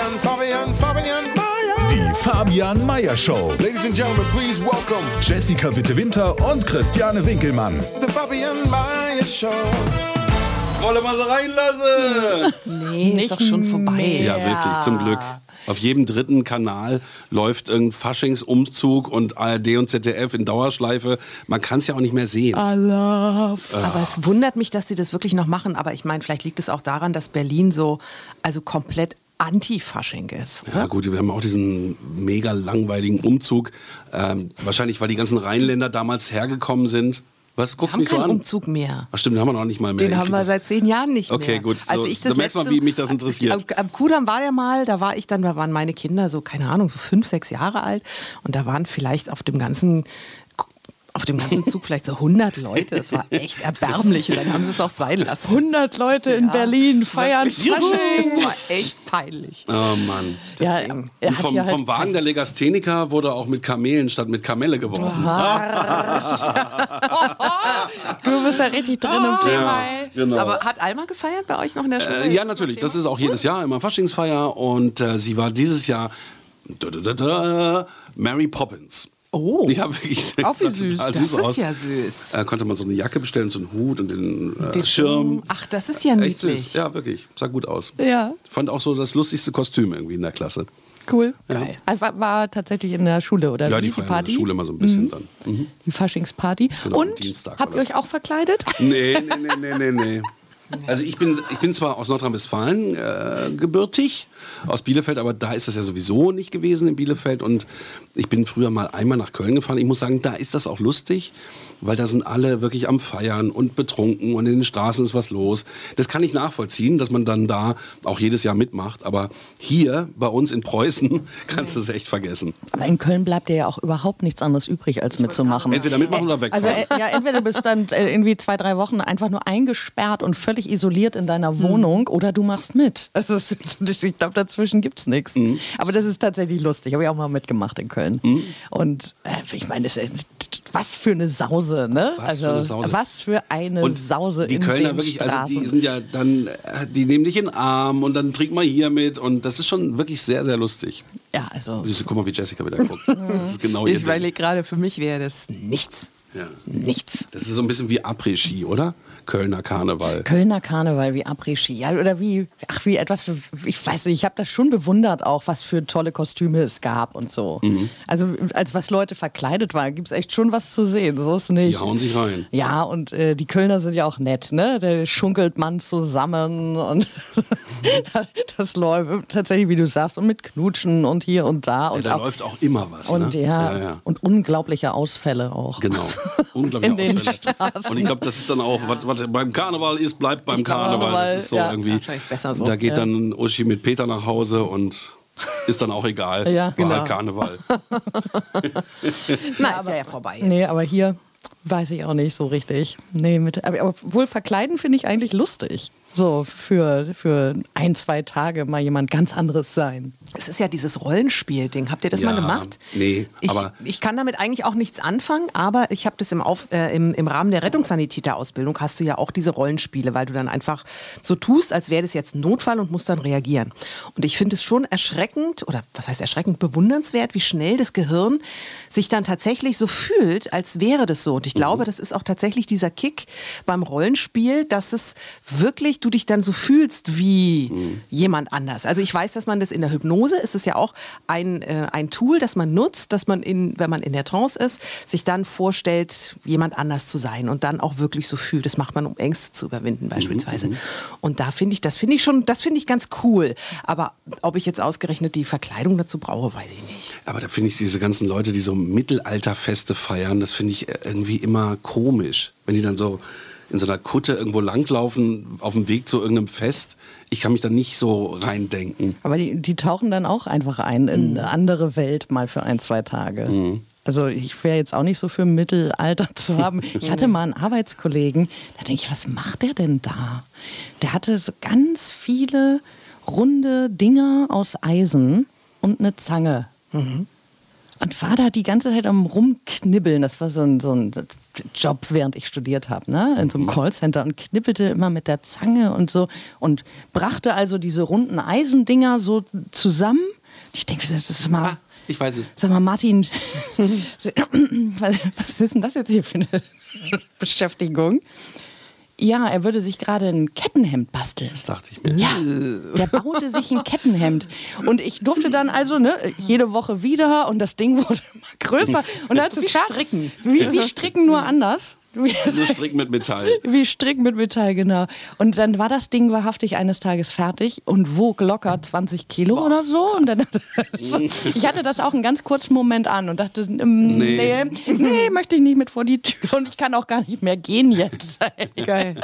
Fabian, Fabian, Fabian Mayer. Die Fabian Meyer Show. Ladies and gentlemen, please welcome Jessica Witte-Winter und Christiane Winkelmann. the Fabian Mayer Show. Wolle mal so reinlassen. Nee, ist doch schon vorbei. Ja, wirklich, zum Glück. Auf jedem dritten Kanal läuft irgendein Faschingsumzug und ARD und ZDF in Dauerschleife. Man kann es ja auch nicht mehr sehen. Aber es wundert mich, dass sie das wirklich noch machen. Aber ich meine, vielleicht liegt es auch daran, dass Berlin so also komplett anti-Fasching ist. Ja gut, wir haben auch diesen mega langweiligen Umzug. Ähm, wahrscheinlich, weil die ganzen Rheinländer damals hergekommen sind. Was, guckst du mich so keinen an? Umzug mehr. Ach stimmt, den haben wir noch nicht mal mehr. Den Ich haben wir seit zehn Jahren nicht Okay, mehr. gut. Als So, ich da das merkst du mal, letzte- wie mich das interessiert. Am, am Kudamm war der mal, da war ich dann, da waren meine Kinder so, keine Ahnung, so fünf, sechs Jahre alt. Und da waren vielleicht auf dem ganzen auf dem ganzen Zug vielleicht so 100 Leute. Das war echt erbärmlich. Und dann haben sie es auch sein lassen. 100 Leute in Berlin feiern Fasching. Das war echt peinlich. Oh Mann. Ja, Deswegen. er Und hat vom, ja halt vom Wagen der Legastheniker wurde auch mit Kamelen statt mit Kamelle geworfen. Du bist ja richtig drin im Thema. ey. Genau. Aber hat Alma gefeiert bei euch noch in der Schule? Äh, ja, natürlich. Das ist auch jedes Jahr immer Faschingsfeier und äh, sie war dieses Jahr da, da, da, da, Mary Poppins. Oh. Ich habe wirklich Auch wie süß. Das süß ist aus. ja süß. Äh, konnte man so eine Jacke bestellen, so einen Hut und den, äh, Den Schirm. Ach, das ist ja Echt niedlich. süß. Ja, wirklich. Sah gut aus. Ja, Fand auch so das lustigste Kostüm irgendwie in der Klasse. cool. Geil. Einfach war tatsächlich in der Schule, oder? Ja, wie? die feiern in Party? der Schule immer so ein bisschen dann. Mhm. Die Faschingsparty. Genau, Und habt ihr euch auch verkleidet? Nee, nee, nee, nee, nee, nee. Also ich bin, ich bin zwar aus Nordrhein-Westfalen äh, gebürtig, aus Bielefeld, aber da ist das ja sowieso nicht gewesen in Bielefeld. Und ich bin früher mal einmal nach Köln gefahren. Ich muss sagen, da ist das auch lustig, weil da sind alle wirklich am Feiern und betrunken und in den Straßen ist was los. Das kann ich nachvollziehen, dass man dann da auch jedes Jahr mitmacht. Aber hier bei uns in Preußen kannst du es echt vergessen. Aber in Köln bleibt dir ja auch überhaupt nichts anderes übrig, als mitzumachen. Entweder mitmachen oder Also wegfahren. äh, ja, entweder du bist dann äh, irgendwie zwei, drei Wochen einfach nur eingesperrt und völlig isoliert in deiner Wohnung oder du machst mit. Also ich glaube, dazwischen gibt es nichts. Aber das ist tatsächlich lustig. Habe ich auch mal mitgemacht in Köln. Und äh, ich meine, das ist, was für eine Sause, ne? Was also, für eine Sause. Was für eine Und Sause die in Kölner den wirklich, also die Straßen. sind ja dann, äh, die nehmen dich in den Arm und dann trink mal hier mit und das ist schon wirklich sehr, sehr lustig. ja, also Süße, Guck mal, wie Jessica wieder guckt. Das ist genau Ich überlege gerade, für mich wäre das nichts. Ja. Nichts. Das ist so ein bisschen wie Après-Ski, oder? Kölner Karneval. Kölner Karneval wie Après-Ski. Ja, oder wie, ach, wie etwas, für, ich weiß nicht, ich habe das schon bewundert auch, was für tolle Kostüme es gab und so. Mhm. Also, als was Leute verkleidet waren, gibt es echt schon was zu sehen. So ist nicht. Die hauen sich rein. Ja, und äh, die Kölner sind ja auch nett, ne? Da schunkelt man zusammen und das läuft tatsächlich, wie du sagst, und mit Knutschen und hier und da. Ja, Und da auch, läuft auch immer was. und ne? ja, ja, ja. und unglaubliche Ausfälle auch. Genau. Unglaublich In den Ausfälle. Und ich glaube, das ist dann auch, was, was beim Karneval ist, bleibt beim Ist Karneval. Karneval, Das ist so ja. irgendwie. Besser so. Da geht dann Uschi mit Peter nach Hause und ist dann auch egal. Ja, War genau. halt Karneval. Na, ist ja, ja vorbei jetzt. Nee, aber hier weiß ich auch nicht so richtig. Nee, mit, aber, aber wohl verkleiden finde ich eigentlich lustig. So für, für ein, zwei Tage mal jemand ganz anderes sein. Es ist ja dieses Rollenspiel-Ding. Habt ihr das Ja, mal gemacht? nee, ich, aber- ich kann damit eigentlich auch nichts anfangen, aber ich habe das im, Auf, äh, im, im Rahmen der Rettungssanitäterausbildung hast du ja auch diese Rollenspiele, weil du dann einfach so tust, als wäre das jetzt ein Notfall und musst dann reagieren. Und ich finde es schon erschreckend, oder was heißt erschreckend, bewundernswert, wie schnell das Gehirn sich dann tatsächlich so fühlt, als wäre das so. Und ich glaube, das ist auch tatsächlich dieser Kick beim Rollenspiel, dass es wirklich, du dich dann so fühlst wie jemand anders. Also ich weiß, dass man das in der Hypnose, ist es ja auch ein, äh, ein Tool, das man nutzt, dass man, in, wenn man in der Trance ist, sich dann vorstellt, jemand anders zu sein und dann auch wirklich so fühlt. Das macht man, um Ängste zu überwinden beispielsweise. Und da finde ich, das finde ich schon, das finde ich ganz cool. Aber ob ich jetzt ausgerechnet die Verkleidung dazu brauche, weiß ich nicht. Aber da finde ich diese ganzen Leute, die so Mittelalterfeste feiern, das finde ich irgendwie immer komisch. Wenn die dann so in so einer Kutte irgendwo langlaufen auf dem Weg zu irgendeinem Fest. Ich kann mich da nicht so reindenken. Aber die, die tauchen dann auch einfach ein in eine andere Welt mal für ein, zwei Tage. Also ich wäre jetzt auch nicht so für Mittelalter zu haben. Ich hatte mal einen Arbeitskollegen, da denke ich, was macht der denn da? Der hatte so ganz viele runde Dinger aus Eisen und eine Zange. Und war da die ganze Zeit am Rumknibbeln. Das war so ein, so ein Job, während ich studiert habe, ne? in so einem Callcenter und knibbelte immer mit der Zange und so und brachte also diese runden Eisendinger so zusammen. Ich denke, das ist mal. Ich weiß es. Sag mal, Martin, was ist denn das jetzt hier für eine Beschäftigung? Ja, er würde sich gerade ein Kettenhemd basteln. Das dachte ich mir. Ja, der baute sich ein Kettenhemd. Und ich durfte dann also ne, jede Woche wieder und das Ding wurde immer größer. Und als es stricken. Wie, wie stricken nur anders. Wie, Nur strick mit Metall. wie stricken mit Metall, genau. Und dann war das Ding wahrhaftig eines Tages fertig und wog locker 20 Kilo oder so. Und dann, ich hatte das auch einen ganz kurzen Moment an und dachte, ähm, nee. Nee. nee, möchte ich nicht mit vor die Tür. Und ich kann auch gar nicht mehr gehen jetzt. Geil.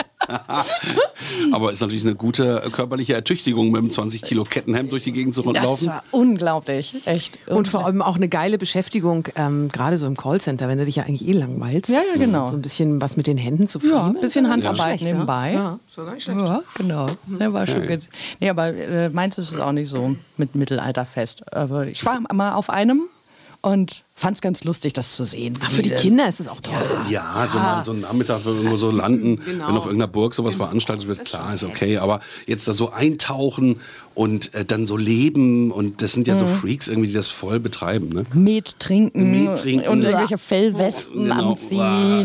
Aber ist natürlich eine gute körperliche Ertüchtigung, mit einem 20 Kilo Kettenhemd durch die Gegend zu Das laufen. war unglaublich, echt. Und vor allem auch eine geile Beschäftigung, ähm, gerade so im Callcenter, wenn du dich ja eigentlich eh langweilst. Ja, ja, genau. So ein bisschen was mit den Händen zu Ja, friemeln. ein bisschen Ist Handarbeit schlecht, nebenbei. Ja, ja so gar nicht schlecht. Ja, genau. Der war schon gut. Nee, aber äh, meins ist es auch nicht so mit Mittelalterfest. Aber ich war mal auf einem und fand es ganz lustig, das zu sehen. Ach, für die Kinder ist es auch toll. Ja, so mal so einen Nachmittag irgendwo so landen, Genau. wenn auf irgendeiner Burg sowas veranstaltet wird, klar, ist okay. Aber jetzt da so eintauchen und äh, dann so leben und das sind ja so Freaks irgendwie, die das voll betreiben. Ne? Met trinken, Met trinken. und irgendwelche Fellwesten Genau. anziehen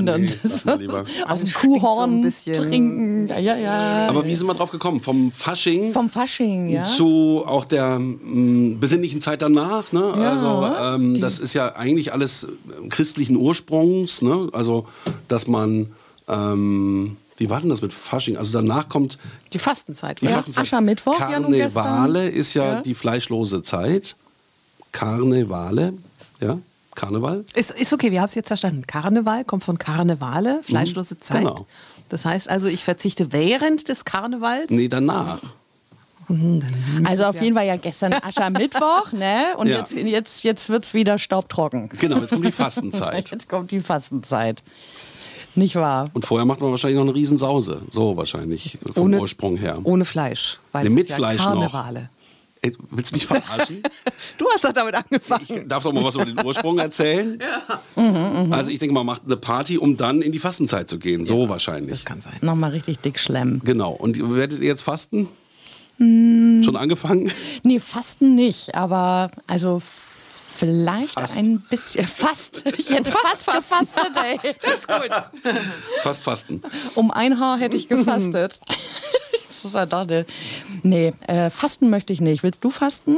Ah, nee, und aus dem Das stinkt so Kuhhorn ein bisschen. trinken. Ja, ja, ja. Aber wie sind wir drauf gekommen? Vom Fasching Vom Fasching, ja. zu auch der mm, besinnlichen Zeit danach. Ne? Ja, also ähm, das ist ja eigentlich alles äh, christlichen Ursprungs. Ne? Also dass man ähm, wie war denn das mit Fasching? Also danach kommt Die Fastenzeit. die oder? Fastenzeit. Aschermittwoch, ja. Karnevale ist ja, Ja. die fleischlose Zeit. Karnevale, ja, Karneval. Ist, ist okay, wir haben es jetzt verstanden. Karneval kommt von Karnevale, fleischlose Zeit. genau. Das heißt also, ich verzichte während des Karnevals. Nee, danach. Also auf jeden Fall ja gestern Aschermittwoch, ne? Und Ja. jetzt, jetzt, jetzt wird es wieder staubtrocken. Genau, jetzt kommt die Fastenzeit. Jetzt kommt die Fastenzeit. Nicht wahr? Und vorher macht man wahrscheinlich noch eine Riesensause. So wahrscheinlich vom Ohne- Ursprung her. Ohne Fleisch. Weil Ne, es mit ja Fleisch noch. Karnevale. Ey, willst du mich verarschen? Du hast doch damit angefangen. Ich darf doch mal was über den Ursprung erzählen. Also ich denke, man macht eine Party, um dann in die Fastenzeit zu gehen. So wahrscheinlich. Das kann sein. Nochmal richtig dick schlemmen. Genau. Und werdet ihr jetzt fasten? Hm. Schon angefangen? Nee, Fasten nicht, aber also vielleicht Fast. ein bisschen. Fast. Ich hätte fast, gefastet, ey. Das ist gut. Fast fasten. Um ein Haar hätte ich gefastet. Ist ja da, ne? Nee, äh, fasten möchte ich nicht. Willst du fasten?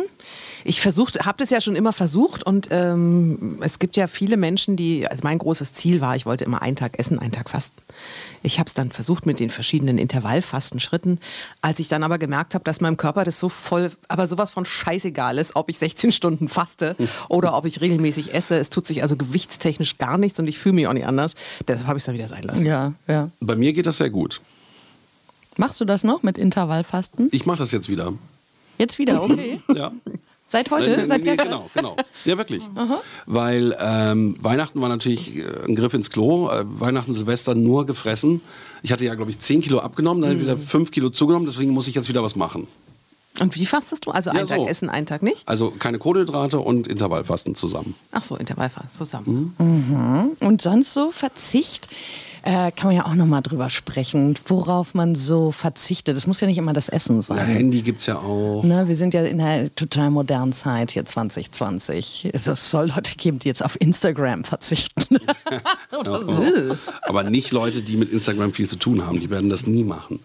Ich versucht, habe das ja schon immer versucht und ähm, es gibt ja viele Menschen, die, also mein großes Ziel war, ich wollte immer einen Tag essen, einen Tag fasten. Ich habe es dann versucht mit den verschiedenen Intervallfastenschritten. Als ich dann aber gemerkt habe, dass meinem Körper das so voll, aber sowas von scheißegal ist, ob ich 16 Stunden faste oder ob ich regelmäßig esse. Es tut sich also gewichtstechnisch gar nichts und ich fühle mich auch nicht anders. Deshalb habe ich es dann wieder sein lassen. Ja, ja. Bei mir geht das sehr gut. Machst du das noch mit Intervallfasten? Ich mache das jetzt wieder. Jetzt wieder, okay. Ja. Seit heute? Nee, Seit nee, gestern? genau, genau. Ja, wirklich. Weil ähm, Weihnachten war natürlich äh, ein Griff ins Klo. Äh, Weihnachten, Silvester nur gefressen. Ich hatte ja, glaube ich, 10 Kilo abgenommen, dann wieder 5 Kilo zugenommen. Deswegen muss ich jetzt wieder was machen. Und wie fastest du? Also Ja, einen Tag so. essen, einen Tag nicht? Also keine Kohlenhydrate und Intervallfasten zusammen. Ach so, Intervallfasten zusammen. Und sonst so Verzicht? Äh, kann man ja auch noch mal drüber sprechen, worauf man so verzichtet. Es muss ja nicht immer das Essen Ja, sein. Handy gibt es ja auch. Ne, wir sind ja in einer total modernen Zeit hier 2020. Also Es soll Leute geben, die jetzt auf Instagram verzichten. Oder so. Aber nicht Leute, die mit Instagram viel zu tun haben. Die werden das nie machen.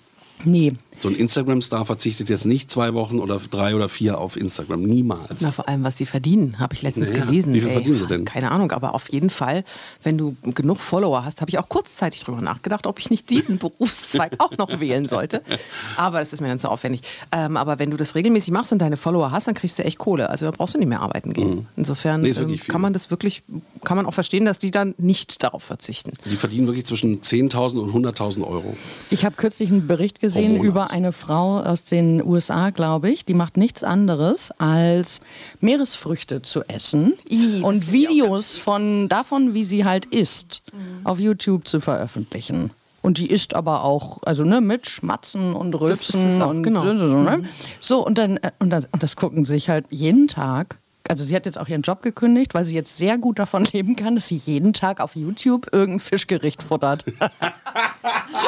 Nee, So ein Instagram-Star verzichtet jetzt nicht zwei Wochen oder drei oder vier auf Instagram. Niemals. Na, vor allem, was die verdienen, habe ich letztens Naja, gelesen. wie viel verdienen sie denn? Keine Ahnung, aber auf jeden Fall, wenn du genug Follower hast, habe ich auch kurzzeitig drüber nachgedacht, ob ich nicht diesen Berufszweig auch noch wählen sollte. Aber das ist mir dann zu aufwendig. Ähm, aber wenn du das regelmäßig machst und deine Follower hast, dann kriegst du echt Kohle. Also da brauchst du nicht mehr arbeiten gehen. Insofern Mhm. Nee, ist ähm, kann man das wirklich, kann man auch verstehen, dass die dann nicht darauf verzichten. Die verdienen wirklich zwischen 10.000 und 100.000 Euro. Ich habe kürzlich einen Bericht gesehen Monat. Eine Frau aus den USA, glaube ich. Die macht nichts anderes als Meeresfrüchte zu essen das und Videos von davon, wie sie halt isst, auf YouTube zu veröffentlichen. Und die isst aber auch, also ne, mit Schmatzen und Rülpsen und genau. so, ne? so und dann äh, und, dann und das gucken sich halt jeden Tag. Also sie hat jetzt auch ihren Job gekündigt, weil sie jetzt sehr gut davon leben kann, dass sie jeden Tag auf YouTube irgendein Fischgericht futtert.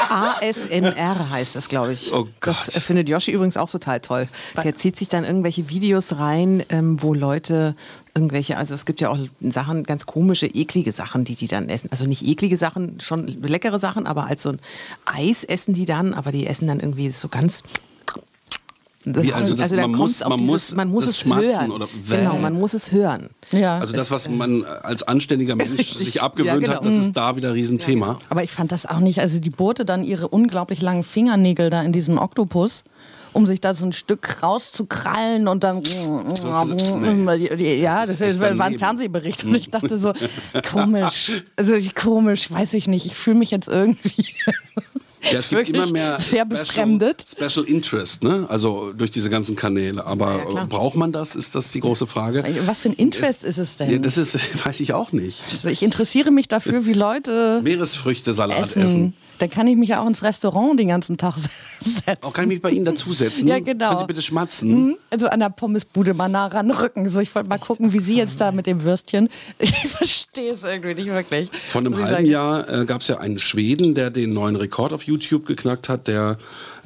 ASMR heißt das, glaube ich. Oh das Gott. äh, findet Yoshi übrigens auch total toll. Der zieht sich dann irgendwelche Videos rein, ähm, wo Leute irgendwelche, also es gibt ja auch Sachen, ganz komische, eklige Sachen, die die dann essen. Also nicht eklige Sachen, schon leckere Sachen, aber als so ein Eis essen die dann, aber die essen dann irgendwie so ganz Wie, also das- da man muss- man dieses- muss man muss das es Schmatzen hören. oder genau, man muss es hören. ja. Also das, was äh, man als anständiger Mensch sich abgewöhnt Ja, hat, genau. das ist da wieder ein Riesenthema. Aber ich fand das auch nicht. Also die bohrte dann ihre unglaublich langen Fingernägel da in diesen Oktopus, um sich da so ein Stück rauszukrallen und dann. nee. Ja, Das das, war ein. Fernsehbericht und ich dachte so, komisch. Also komisch, weiß ich nicht. Ich fühle mich jetzt irgendwie. Ja, es gibt immer mehr sehr befremdet. Special Interest, ne? Also durch diese ganzen Kanäle. Aber äh, braucht man das? Ist das die große Frage? Was für ein Interest ist es denn? Ja, das ist, weiß ich auch nicht. Also ich interessiere mich dafür, wie Leute Meeresfrüchte-Salat essen. essen. Dann kann ich mich ja auch ins Restaurant den ganzen Tag setzen. Auch kann ich mich bei Ihnen dazusetzen? Ja, genau. Können Sie bitte schmatzen? Hm, Also an der Pommesbude mal nah ranrücken. So, ich wollte mal gucken, wie Sie jetzt da mit dem Würstchen. Ich verstehe es irgendwie nicht wirklich. Vor einem halben. Jahr äh, gab es ja einen Schweden, der den neuen Rekord auf YouTube geknackt hat. Der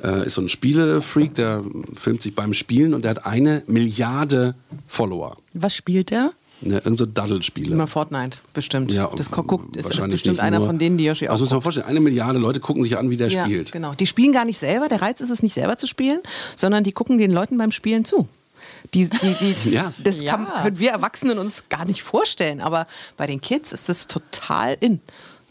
äh, ist so ein Spielefreak, der filmt sich beim Spielen und der hat eine Milliarde Follower. Was spielt der? Ne, irgend so Daddelspiele. Immer Fortnite, bestimmt. Ja, das guckt, ist bestimmt einer nur- von denen, die Yoshi auch Also muss man vorstellen, eine Milliarde Leute gucken sich an, wie der Ja, spielt. genau. Die spielen gar nicht selber. Der Reiz ist es nicht selber zu spielen, sondern die gucken den Leuten beim Spielen zu. Die, die, die, Ja. Das Ja. Kann, können wir Erwachsenen uns gar nicht vorstellen. Aber bei den Kids ist das total in,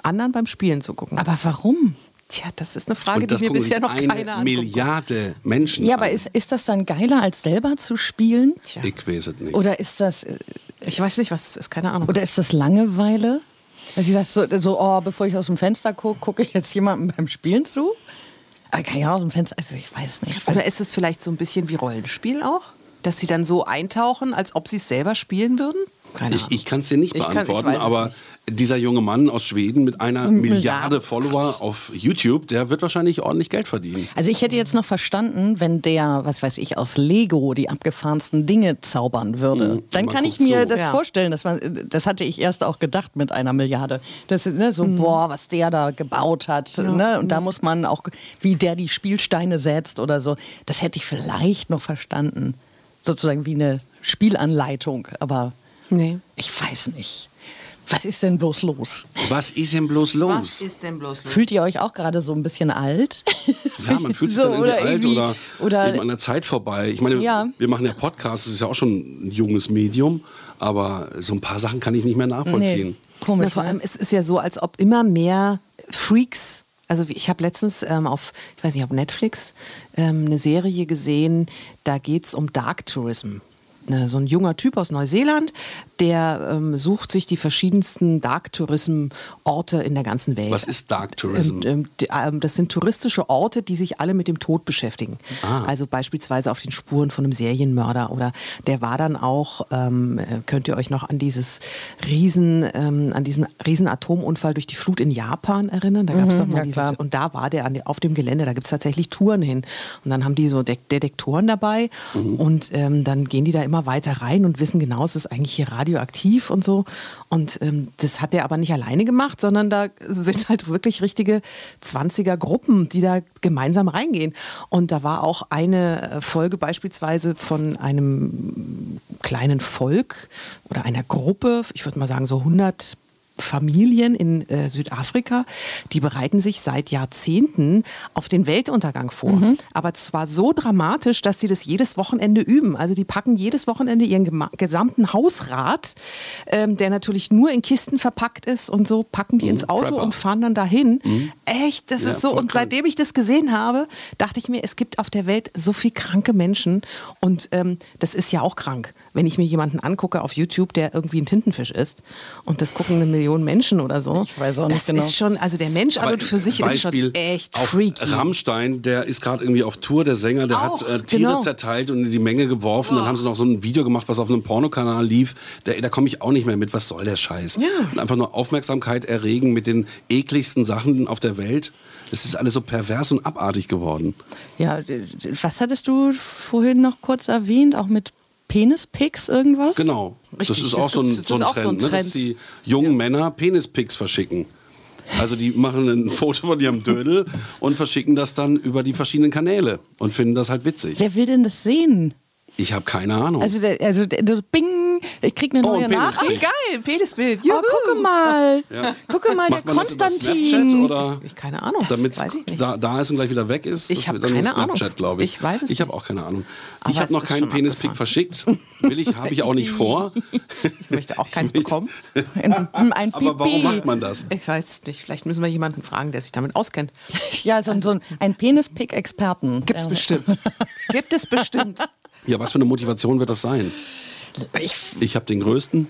anderen beim Spielen zu gucken. Aber warum? Tja, das ist eine Frage, die mir bisher noch eine keiner anguckt. Milliarde Menschen Ja, aber an. ist, ist das dann geiler, als selber zu spielen? Tja, Ich weiß es nicht. Oder ist das, äh, ich weiß nicht, was es ist, keine Ahnung. oder ist das Langeweile? Dass ich das so, so, oh, bevor ich aus dem Fenster gucke, gucke ich jetzt jemandem beim Spielen zu? Aber kann ich auch aus dem Fenster, also ich weiß nicht. Oder ist es vielleicht so ein bisschen wie Rollenspiel auch? Dass sie dann so eintauchen, als ob sie es selber spielen würden? Keine Ich, ich kann es dir nicht Ich kann- ich beantworten, es aber nicht. dieser junge Mann aus Schweden mit einer Milliarde. Milliarde Follower auf YouTube, der wird wahrscheinlich ordentlich Geld verdienen. Also ich hätte jetzt noch verstanden, wenn der, was weiß ich, aus Lego die abgefahrensten Dinge zaubern würde. Dann man kann ich mir so. das Ja. vorstellen, dass man, das hatte ich erst auch gedacht mit einer Milliarde. Das ist ne, so, boah, was der da gebaut hat. Ne? Und da muss man auch, wie der die Spielsteine setzt oder so. Das hätte ich vielleicht noch verstanden. Sozusagen wie eine Spielanleitung. Aber Nee. ich weiß nicht. Was ist denn bloß los? Was ist denn bloß los? Was ist denn bloß los? Fühlt ihr euch auch gerade so ein bisschen alt? Ja, man fühlt sich So, dann irgendwie oder alt irgendwie- oder, oder- eben an der Zeit vorbei. Ich meine, Ja. wir machen ja Podcasts, das ist ja auch schon ein junges Medium, aber so ein paar Sachen kann ich nicht mehr nachvollziehen. Komisch. Na, vor ne? allem, es ist ja so, als ob immer mehr Freaks, also ich habe letztens ähm, auf, ich weiß nicht, ob Netflix, ähm, eine Serie gesehen, da geht es um Dark Tourism. Ne, So ein junger Typ aus Neuseeland, der ähm, sucht sich die verschiedensten Dark Tourism Orte in der ganzen Welt. Was ist Dark Tourism? Ähm, ähm, ähm, das sind touristische Orte, die sich alle mit dem Tod beschäftigen. Ah. Also beispielsweise auf den Spuren von einem Serienmörder oder der war dann auch, ähm, äh, könnt ihr euch noch an dieses Riesen, ähm, an diesen riesen Atomunfall durch die Flut in Japan erinnern? Da gab es doch mal ja, dieses, klar. und da war der an, auf dem Gelände, da gibt es tatsächlich Touren hin. Und dann haben die so De Detektoren dabei und ähm, dann gehen die da immer weiter rein und wissen genau, es ist eigentlich hier radioaktiv und so. Und ähm, das hat der aber nicht alleine gemacht, sondern da sind halt wirklich richtige 20er Gruppen, die da gemeinsam reingehen. Und da war auch eine äh, Folge beispielsweise von einem kleinen Volk oder einer Gruppe, ich würde mal sagen so 100 Familien in äh, Südafrika, die bereiten sich seit Jahrzehnten auf den Weltuntergang vor. Aber zwar so dramatisch, dass sie das jedes Wochenende üben. Also die packen jedes Wochenende ihren gesamten Hausrat, ähm, der natürlich nur in Kisten verpackt ist und so, packen die ins Auto Prepper. und fahren dann dahin. Echt, das Ja, ist so. Und seitdem ich das gesehen habe, dachte ich mir, es gibt auf der Welt so viel kranke Menschen. Und ähm, das ist ja auch krank. Wenn ich mir jemanden angucke auf YouTube, der irgendwie ein Tintenfisch ist und das gucken eine Million Menschen oder so. Ich weiß auch nicht das genau. ist schon, also der Mensch an Aber und für sich ist Beispiel schon echt freaky. Rammstein, der ist gerade irgendwie auf Tour, der Sänger, der Auch, hat äh, Tiere genau. zerteilt und in die Menge geworfen. Dann haben sie noch so ein Video gemacht, was auf einem Pornokanal lief. Da, da komme ich auch nicht mehr mit. Was soll der Scheiß? Ja. Und einfach nur Aufmerksamkeit erregen mit den ekligsten Sachen auf der Welt. Das ist alles so pervers und abartig geworden. Ja, was hattest du vorhin noch kurz erwähnt? Auch mit Penispics irgendwas? Genau. das Richtig, ist das auch so ein, das so ein ist auch Trend, so ein Ne? dass Trend. die jungen Männer Penispics verschicken. Also die machen ein Foto von ihrem Dödel und verschicken das dann über die verschiedenen Kanäle und finden das halt witzig. Wer will denn das sehen? Ich habe keine Ahnung. Also, der, also der, der Bing, ich krieg eine Oh, neue. Nachricht. Geil, Penisbild. Oh, gucke mal. Ja. Gucke mal, Macht der Konstantin. Snapchat oder Ich keine Ahnung. damit nicht. da, da ist und gleich wieder weg ist? Ich Das hab wird dann nur keine Ahnung. Snapchat, glaube ich. Ich weiß es Ich habe auch keine Ahnung. Aber ich habe es noch keinen Penispick verschickt. Will ich, habe ich auch nicht vor. Ich möchte auch keins bekommen. Ein, ein Aber warum macht man das? Ich weiß es nicht. Vielleicht müssen wir jemanden fragen, der sich damit auskennt. Ja, so, ein- so ein, ein Penispick-Experten. Gibt's Ja. bestimmt. Gibt es bestimmt. Ja, was für eine Motivation wird das sein? Ich, Ich habe den größten,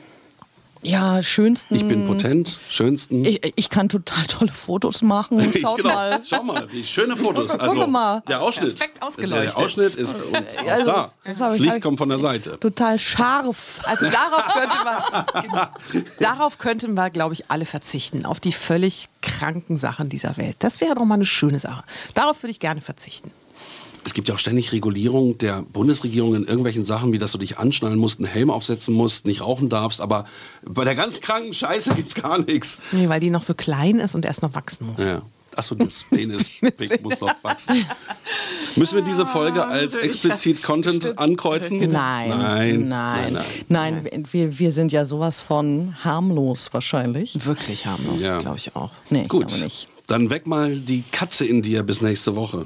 ja, schönsten. ich bin potent, schönsten. Ich, ich kann total tolle Fotos machen. Schaut genau. mal. Schau mal, wie schöne Fotos. Guck Also mal. der Ausschnitt. Perfekt ausgeleuchtet. Der Ausschnitt ist und auch Also, da. das Das ich- Licht ich- kommt von der Seite. Total scharf. Also darauf könnte man, genau, darauf könnten wir, glaube ich, alle verzichten. Auf die völlig kranken Sachen dieser Welt. Das wäre doch mal eine schöne Sache. Darauf würde ich gerne verzichten. Es gibt ja auch ständig Regulierung der Bundesregierung in irgendwelchen Sachen, wie dass du dich anschnallen musst, einen Helm aufsetzen musst, nicht rauchen darfst. Aber bei der ganz kranken Scheiße gibt's gar nichts. Nee, weil die noch so klein ist und erst noch wachsen muss. Ja. Achso, das Penis muss noch wachsen. Müssen wir diese Folge als explizit Content ankreuzen? Nein. Nein. Nein. Nein. Nein, Wir, wir sind ja sowas von harmlos wahrscheinlich. Wirklich harmlos, Ja. glaube ich auch. Nee, ich Gut, dann weg mal die Katze in dir bis nächste Woche.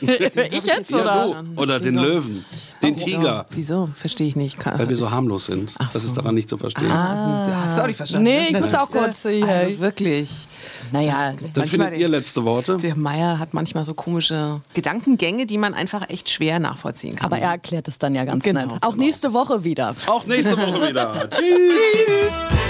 ich jetzt, Ja, oder? du. Oder den Löwen, den Tiger. Wieso? Verstehe ich nicht. Kann, Weil wir so harmlos sind. Ach Das ist so. daran nicht zu verstehen. Ah, hast du auch nicht verstanden? Nee, ich Das muss auch äh, kurz, hey. Also wirklich. Naja, Dann manchmal findet ihr letzte Worte. Der Meier hat manchmal so komische Gedankengänge, die man einfach echt schwer nachvollziehen kann. aber er erklärt es dann ja ganz Genau, nett. Auch genau. nächste Woche wieder. Auch nächste Woche wieder. Tschüss. The